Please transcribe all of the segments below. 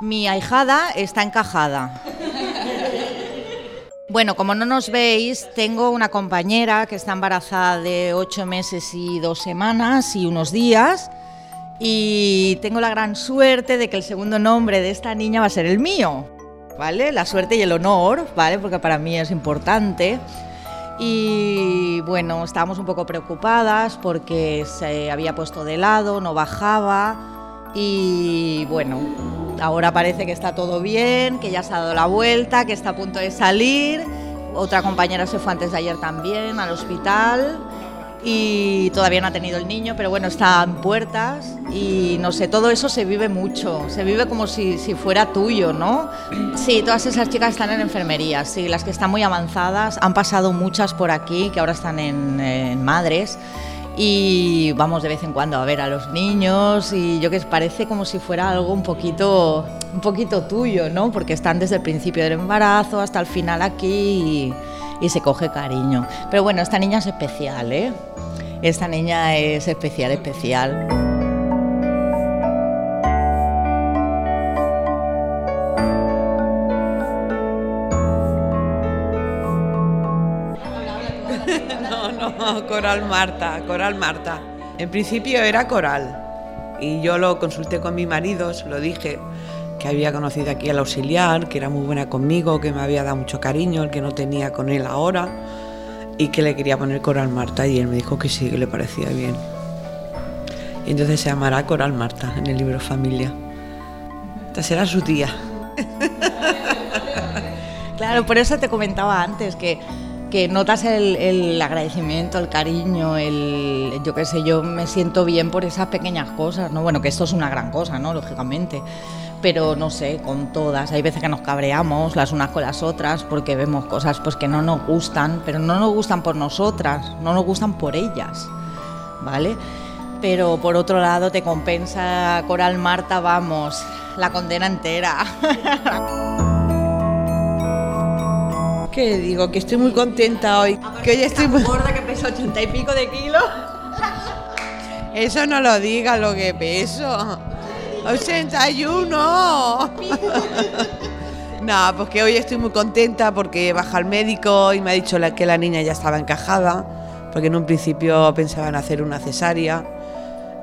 Mi ahijada está encajada. Bueno, como no nos veis, tengo una compañera que está embarazada de ocho meses y dos semanas y unos días. Y tengo la gran suerte de que el segundo nombre de esta niña va a ser el mío. ¿Vale? La suerte y el honor, ¿vale? Porque para mí es importante. Y bueno, estábamos un poco preocupadas porque se había puesto de lado, no bajaba y bueno, ahora parece que está todo bien, que ya se ha dado la vuelta, que está a punto de salir. Otra compañera se fue antes de ayer también al hospital y todavía no ha tenido el niño, pero bueno, está en puertas y no sé, todo eso se vive mucho, se vive como si, fuera tuyo, ¿no? Sí, todas esas chicas están en enfermería, sí, las que están muy avanzadas, han pasado muchas por aquí que ahora están en madres y vamos de vez en cuando a ver a los niños y yo que parece como si fuera algo un poquito un poquito tuyo, ¿no? Porque están desde el principio del embarazo hasta el final aquí y, y se coge cariño. Pero bueno, esta niña es especial, ¿eh? Esta niña es especial, especial. Coral Marta, Coral Marta. En principio era Coral y yo lo consulté con mi marido, se lo dije que había conocido aquí al auxiliar, que era muy buena conmigo, que me había dado mucho cariño, el que no tenía con él ahora y que le quería poner Coral Marta y él me dijo que sí, que le parecía bien. Y entonces se llamará Coral Marta en el libro Familia. Esta será su tía. Claro, por eso te comentaba antes que que notas el, agradecimiento, el cariño, el yo qué sé, yo me siento bien por esas pequeñas cosas, ¿no? Bueno, que esto es una gran cosa, ¿no? Lógicamente. Pero no sé, con todas. Hay veces que nos cabreamos las unas con las otras porque vemos cosas pues que no nos gustan, pero no nos gustan por nosotras, no nos gustan por ellas. ¿Vale? Pero por otro lado te compensa Coral Marta, vamos, la condena entera. ¿Qué digo? Que estoy muy contenta hoy. Que hoy estoy muy... gorda que pesa ochenta y pico de kilos. Eso no lo diga lo que peso. 81. no, pues que hoy estoy muy contenta porque baja el médico y me ha dicho que la niña ya estaba encajada, porque en un principio pensaban hacer una cesárea.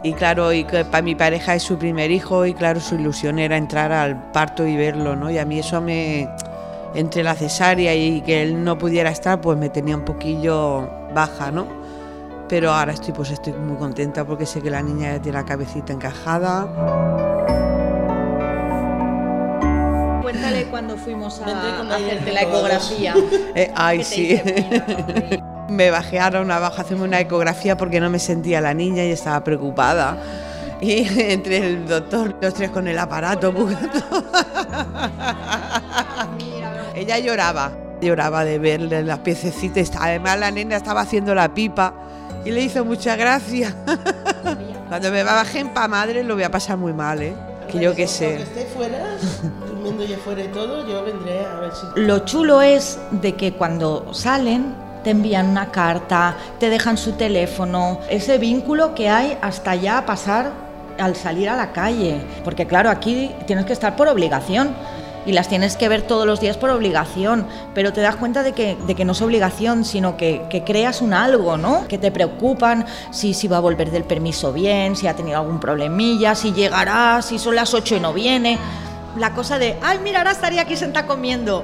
Y claro, y que para mi pareja es su primer hijo y claro, su ilusión era entrar al parto y verlo, ¿no? Y a mí eso me, entre la cesárea y que él no pudiera estar, pues me tenía un poquillo baja, ¿no? Pero ahora estoy, pues estoy muy contenta porque sé que la niña ya tiene la cabecita encajada. Cuéntale cuando fuimos a, hacerte la ecografía. Eh, ay, sí. me una baja a hacerme una ecografía porque no me sentía la niña y estaba preocupada. Y entre el doctor, los tres con el aparato. Ella lloraba, lloraba de verle las piececitas. Además la nena estaba haciendo la pipa y le hizo mucha gracia. Cuando me bajen pa' madre lo voy a pasar muy mal, ¿eh? Que yo qué sé. esté fuera, durmiendo ya fuera y todo, yo vendré a ver si... Lo chulo es de que cuando salen te envían una carta, te dejan su teléfono, ese vínculo que hay hasta ya pasar al salir a la calle. Porque claro, aquí tienes que estar por obligación y las tienes que ver todos los días por obligación, pero te das cuenta de que, de que no es obligación, sino que, que, creas un algo, ¿no? Que te preocupan si, si va a volver del permiso bien, si ha tenido algún problemilla, si llegará, si son las 8 y no viene. La cosa de, ay, mira, ahora estaría aquí sentada comiendo.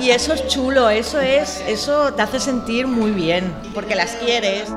Y eso es chulo, eso es, eso te hace sentir muy bien, porque las quieres.